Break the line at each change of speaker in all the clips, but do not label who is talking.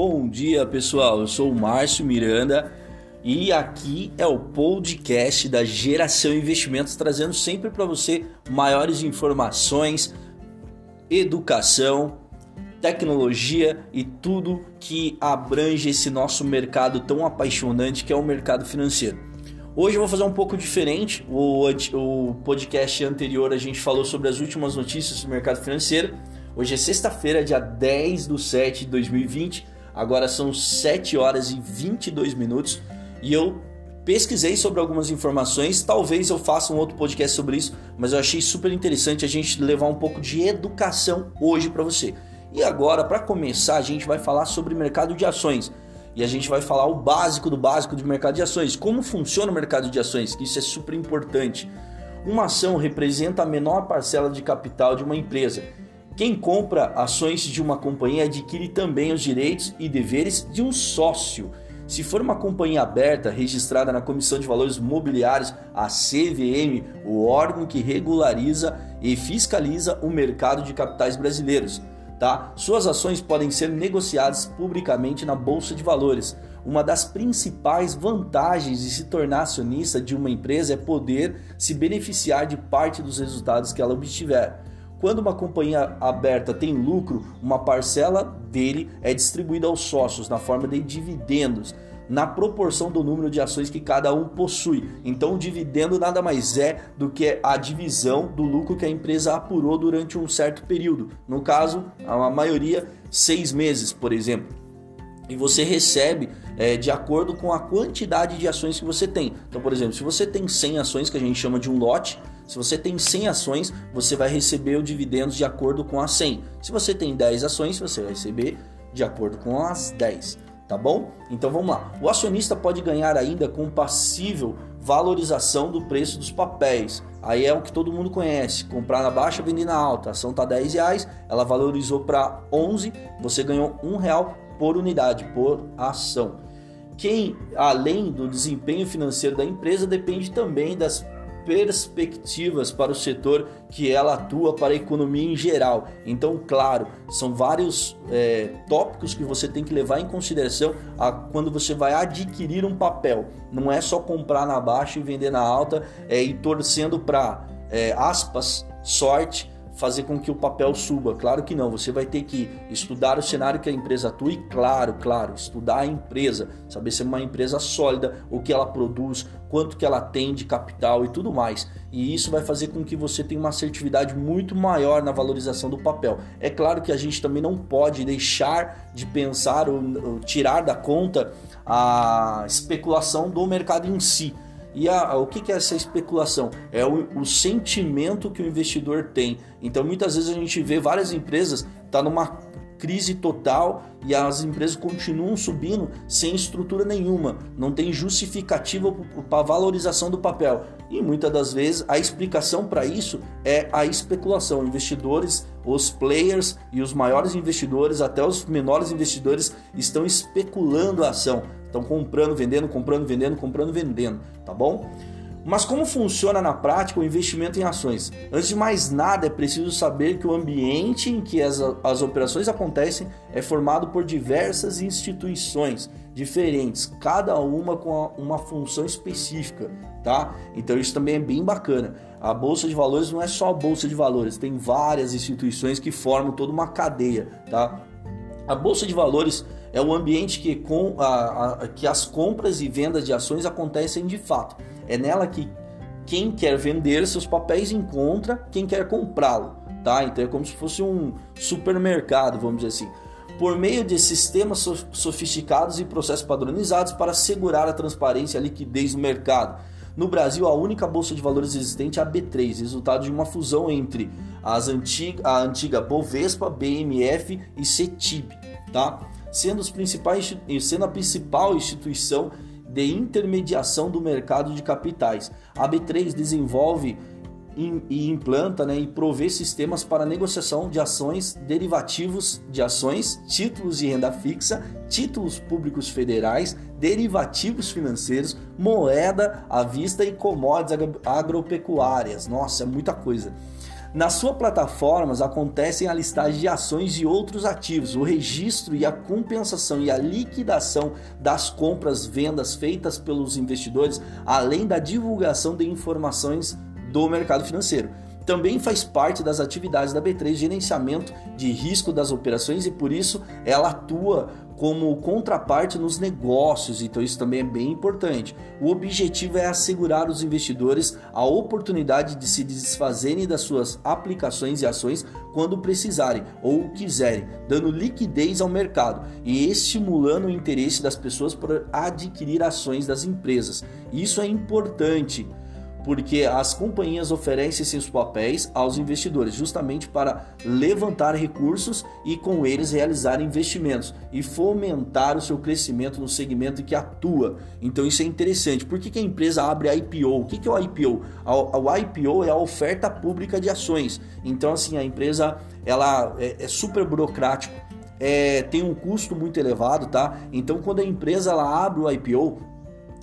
Bom dia, pessoal. Eu sou o Márcio Miranda e aqui é o podcast da Geração Investimentos, trazendo sempre para você maiores informações, educação, tecnologia e tudo que abrange esse nosso mercado tão apaixonante que é o mercado financeiro. Hoje eu vou fazer um pouco diferente. O, o podcast anterior a gente falou sobre as últimas notícias do mercado financeiro. Hoje é sexta-feira, dia 10 de 7 de 2020. Agora são 7 horas e 22 minutos e eu pesquisei sobre algumas informações. Talvez eu faça um outro podcast sobre isso, mas eu achei super interessante a gente levar um pouco de educação hoje para você. E agora, para começar, a gente vai falar sobre mercado de ações e a gente vai falar o básico do básico do mercado de ações. Como funciona o mercado de ações? Que isso é super importante. Uma ação representa a menor parcela de capital de uma empresa. Quem compra ações de uma companhia adquire também os direitos e deveres de um sócio. Se for uma companhia aberta, registrada na Comissão de Valores Mobiliários, a CVM, o órgão que regulariza e fiscaliza o mercado de capitais brasileiros tá? Suas ações podem ser negociadas publicamente na bolsa de valores. Uma das principais vantagens de se tornar acionista de uma empresa é poder se beneficiar de parte dos resultados que ela obtiver. Quando uma companhia aberta tem lucro, uma parcela dele é distribuída aos sócios na forma de dividendos na proporção do número de ações que cada um possui. Então, o dividendo nada mais é do que a divisão do lucro que a empresa apurou durante um certo período. No caso, a maioria, seis meses, por exemplo. E você recebe é, de acordo com a quantidade de ações que você tem. Então, por exemplo, se você tem 100 ações, que a gente chama de um lote, se você tem 100 ações, você vai receber o dividendos de acordo com as 100. Se você tem 10 ações, você vai receber de acordo com as 10 tá bom? Então vamos lá. O acionista pode ganhar ainda com passível valorização do preço dos papéis. Aí é o que todo mundo conhece: comprar na baixa, vender na alta. A ação tá 10 reais, ela valorizou para 11, você ganhou um real por unidade, por ação. Quem, além do desempenho financeiro da empresa, depende também das perspectivas para o setor que ela atua para a economia em geral. Então, claro, são vários é, tópicos que você tem que levar em consideração a, quando você vai adquirir um papel. Não é só comprar na baixa e vender na alta é, e torcendo para, é, aspas, sorte fazer com que o papel suba. Claro que não, você vai ter que estudar o cenário que a empresa atua e, claro, claro, estudar a empresa, saber se é uma empresa sólida, o que ela produz, quanto que ela tem de capital e tudo mais. E isso vai fazer com que você tenha uma assertividade muito maior na valorização do papel. É claro que a gente também não pode deixar de pensar ou, ou tirar da conta a especulação do mercado em si. E a, o que, que é essa especulação? É o, o, sentimento que o investidor tem. Então, muitas vezes a gente vê várias empresas tá numa crise total e as empresas continuam subindo sem estrutura nenhuma, não tem justificativa para valorização do papel. E muitas das vezes a explicação para isso é a especulação. Investidores, os players e os maiores investidores, até os menores investidores, estão especulando a ação. Estão comprando, vendendo, comprando, vendendo, comprando, vendendo, tá bom? Mas como funciona na prática o investimento em ações? Antes de mais nada, é preciso saber que o ambiente em que as, as operações acontecem é formado por diversas instituições diferentes, cada uma com uma função específica, tá? Então isso também é bem bacana. A bolsa de valores não é só a bolsa de valores, tem várias instituições que formam toda uma cadeia, tá? A bolsa de valores é o ambiente que, com, a, a, que as compras e vendas de ações acontecem de fato. É nela que quem quer vender seus papéis encontra quem quer comprá-lo, tá? Então é como se fosse um supermercado, vamos dizer assim. Por meio de sistemas sofisticados e processos padronizados para assegurar a transparência e a liquidez do mercado. No Brasil, a única bolsa de valores existente é a B3, resultado de uma fusão entre as antiga, a antiga Bovespa, BMF e CETIB, tá? sendo, os principais, sendo a principal instituição de intermediação do mercado de capitais. A B3 desenvolve e implanta né, e provê sistemas para negociação de ações, derivativos de ações, títulos de renda fixa, títulos públicos federais, derivativos financeiros, moeda à vista e commodities agropecuárias. Nossa, é muita coisa. Nas suas plataformas acontecem a listagem de ações e outros ativos, o registro e a compensação e a liquidação das compras, vendas feitas pelos investidores, além da divulgação de informações do mercado financeiro. Também faz parte das atividades da B3 gerenciamento de risco das operações e por isso ela atua como contraparte nos negócios, então isso também é bem importante. O objetivo é assegurar os investidores a oportunidade de se desfazerem das suas aplicações e ações quando precisarem ou quiserem, dando liquidez ao mercado e estimulando o interesse das pessoas por adquirir ações das empresas. Isso é importante porque as companhias oferecem seus papéis aos investidores justamente para levantar recursos e com eles realizar investimentos e fomentar o seu crescimento no segmento que atua. Então isso é interessante. Por que, que a empresa abre IPO? O que, que é o IPO? O IPO é a oferta pública de ações. Então assim a empresa ela é, é super burocrático. É, tem um custo muito elevado, tá? Então quando a empresa ela abre o IPO,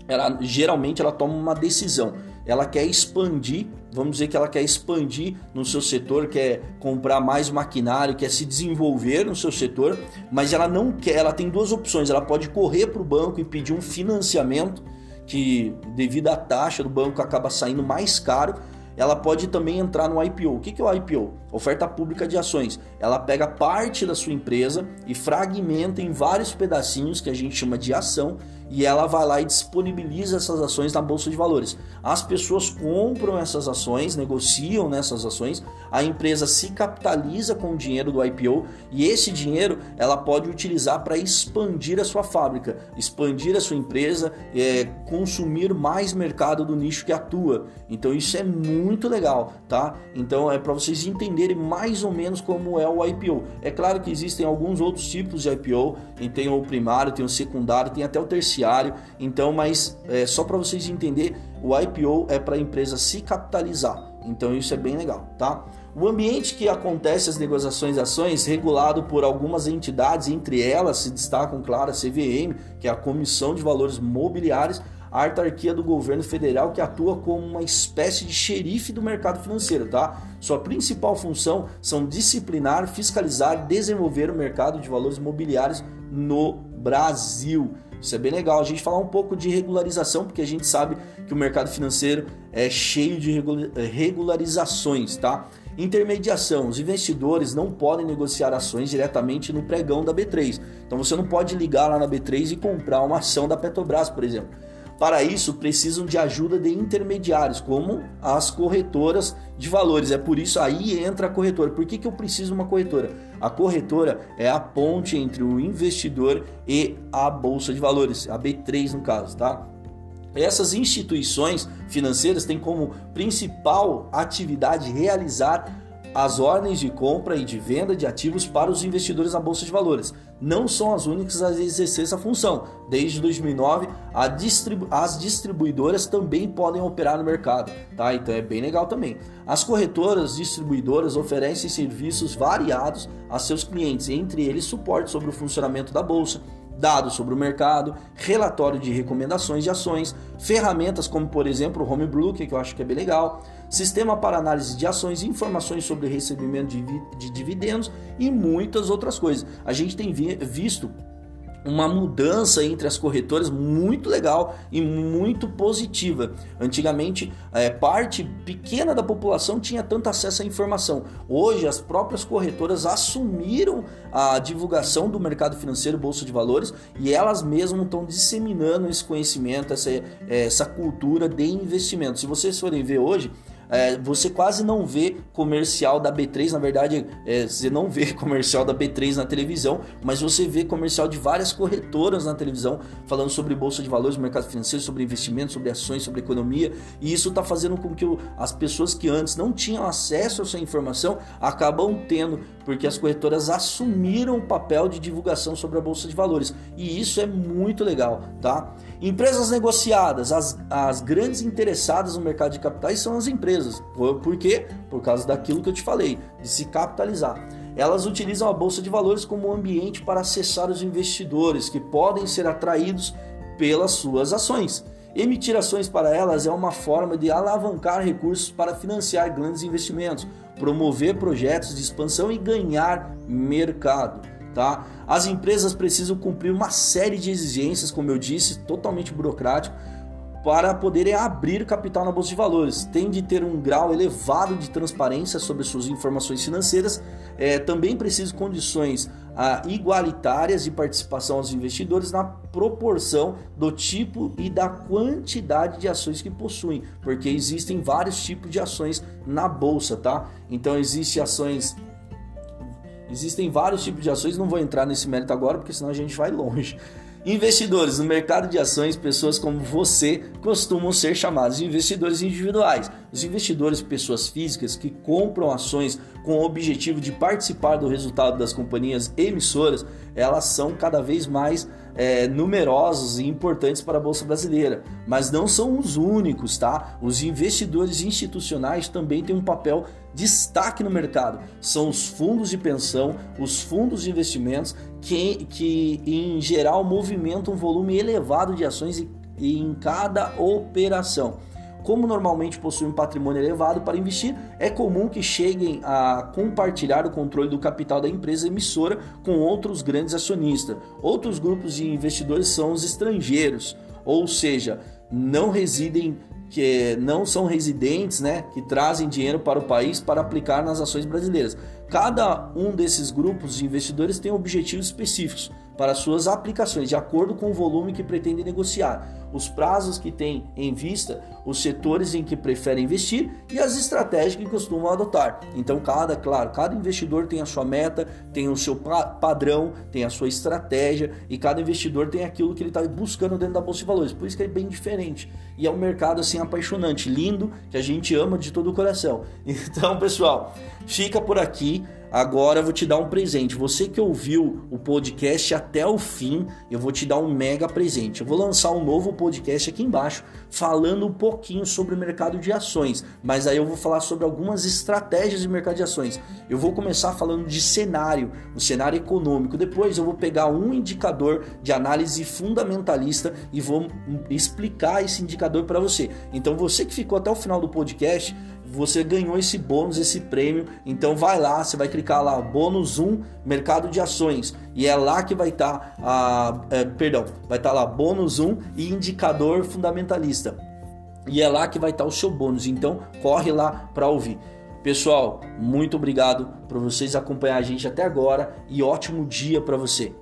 ela geralmente ela toma uma decisão ela quer expandir, vamos dizer que ela quer expandir no seu setor, quer comprar mais maquinário, quer se desenvolver no seu setor, mas ela não quer, ela tem duas opções, ela pode correr para o banco e pedir um financiamento que devido à taxa do banco acaba saindo mais caro, ela pode também entrar no IPO. O que é o IPO? Oferta pública de ações. Ela pega parte da sua empresa e fragmenta em vários pedacinhos que a gente chama de ação e ela vai lá e disponibiliza essas ações na bolsa de valores. As pessoas compram essas ações, negociam nessas ações, a empresa se capitaliza com o dinheiro do IPO e esse dinheiro ela pode utilizar para expandir a sua fábrica, expandir a sua empresa, é, consumir mais mercado do nicho que atua. Então isso é muito legal, tá? Então é para vocês entenderem mais ou menos como é o IPO. É claro que existem alguns outros tipos de IPO, tem o primário, tem o secundário, tem até o terceiro beneficiário. Então, mas é, só para vocês entenderem, o IPO é para a empresa se capitalizar. Então isso é bem legal, tá? O ambiente que acontece as negociações de ações, regulado por algumas entidades, entre elas se destacam, claro, a CVM, que é a Comissão de Valores Mobiliários, a autarquia do governo federal que atua como uma espécie de xerife do mercado financeiro, tá? Sua principal função são disciplinar, fiscalizar desenvolver o mercado de valores mobiliários no Brasil. Isso é bem legal. A gente falar um pouco de regularização, porque a gente sabe que o mercado financeiro é cheio de eh, regularizações, tá? Intermediação: os investidores não podem negociar ações diretamente no pregão da B3. Então você não pode ligar lá na B3 e comprar uma ação da Petrobras, por exemplo. Para isso, precisam de ajuda de intermediários, como as corretoras de valores. É por isso aí entra a corretora. Por que, que eu preciso de uma corretora? A corretora é a ponte entre o investidor e a bolsa de valores, a B3 no caso, tá? Essas instituições financeiras têm como principal atividade realizar as ordens de compra e de venda de ativos para os investidores na bolsa de valores. Não são as únicas a exercer essa função. Desde 2009, distribu as distribuidoras também podem operar no mercado, tá? Então é bem legal também. As corretoras distribuidoras oferecem serviços variados a seus clientes, entre eles suporte sobre o funcionamento da bolsa, dados sobre o mercado, relatório de recomendações de ações, ferramentas como, por exemplo, o Homebrew, que eu acho que é bem legal, sistema para análise de ações, informações sobre recebimento de, de dividendos e muitas outras coisas. A gente tem visto uma mudança entre as corretoras muito legal e muito positiva. Antigamente, é, parte pequena da população tinha tanto acesso à informação. Hoje, as próprias corretoras assumiram a divulgação do mercado financeiro, bolsa de valores, e elas mesmas estão disseminando esse conhecimento, essa, essa cultura de investimento. Se vocês forem ver hoje, é, você quase não vê comercial da B3, na verdade, é, você não vê comercial da B3 na televisão, mas você vê comercial de várias corretoras na televisão falando sobre bolsa de valores, mercado financeiro, sobre investimentos, sobre ações, sobre economia, e isso está fazendo com que as pessoas que antes não tinham acesso a essa informação acabam tendo, porque as corretoras assumiram o papel de divulgação sobre a bolsa de valores, e isso é muito legal, tá? Empresas negociadas, as, as grandes interessadas no mercado de capitais são as empresas. Por quê? Por causa daquilo que eu te falei, de se capitalizar. Elas utilizam a bolsa de valores como um ambiente para acessar os investidores que podem ser atraídos pelas suas ações. Emitir ações para elas é uma forma de alavancar recursos para financiar grandes investimentos, promover projetos de expansão e ganhar mercado. Tá? As empresas precisam cumprir uma série de exigências, como eu disse, totalmente burocrático, para poderem abrir capital na bolsa de valores. Tem de ter um grau elevado de transparência sobre suas informações financeiras. É, também precisa condições igualitárias de participação aos investidores na proporção do tipo e da quantidade de ações que possuem, porque existem vários tipos de ações na bolsa, tá? Então existem ações Existem vários tipos de ações, não vou entrar nesse mérito agora, porque senão a gente vai longe. Investidores no mercado de ações, pessoas como você costumam ser chamados de investidores individuais. Os investidores, pessoas físicas que compram ações com o objetivo de participar do resultado das companhias emissoras, elas são cada vez mais é, numerosos e importantes para a Bolsa Brasileira, mas não são os únicos, tá? Os investidores institucionais também têm um papel destaque no mercado. São os fundos de pensão, os fundos de investimentos que, que em geral movimentam um volume elevado de ações em cada operação. Como normalmente possuem um patrimônio elevado para investir, é comum que cheguem a compartilhar o controle do capital da empresa emissora com outros grandes acionistas. Outros grupos de investidores são os estrangeiros, ou seja, não residem que não são residentes, né, que trazem dinheiro para o país para aplicar nas ações brasileiras. Cada um desses grupos de investidores tem objetivos específicos para suas aplicações, de acordo com o volume que pretendem negociar, os prazos que têm em vista, os setores em que preferem investir e as estratégias que costumam adotar. Então, cada, claro, cada investidor tem a sua meta, tem o seu padrão, tem a sua estratégia e cada investidor tem aquilo que ele está buscando dentro da bolsa de valores. Por isso que é bem diferente. E é um mercado assim apaixonante, lindo, que a gente ama de todo o coração. Então, pessoal, fica por aqui. Agora eu vou te dar um presente. Você que ouviu o podcast até o fim, eu vou te dar um mega presente. Eu vou lançar um novo podcast aqui embaixo falando um pouquinho sobre o mercado de ações, mas aí eu vou falar sobre algumas estratégias de mercado de ações. Eu vou começar falando de cenário, o cenário econômico. Depois eu vou pegar um indicador de análise fundamentalista e vou explicar esse indicador para você. Então você que ficou até o final do podcast, você ganhou esse bônus, esse prêmio. Então vai lá, você vai clicar lá, bônus 1, mercado de ações. E é lá que vai estar, tá, é, perdão, vai estar tá lá bônus 1 e indicador fundamentalista. E é lá que vai estar tá o seu bônus. Então corre lá para ouvir. Pessoal, muito obrigado por vocês acompanhar a gente até agora e ótimo dia para você.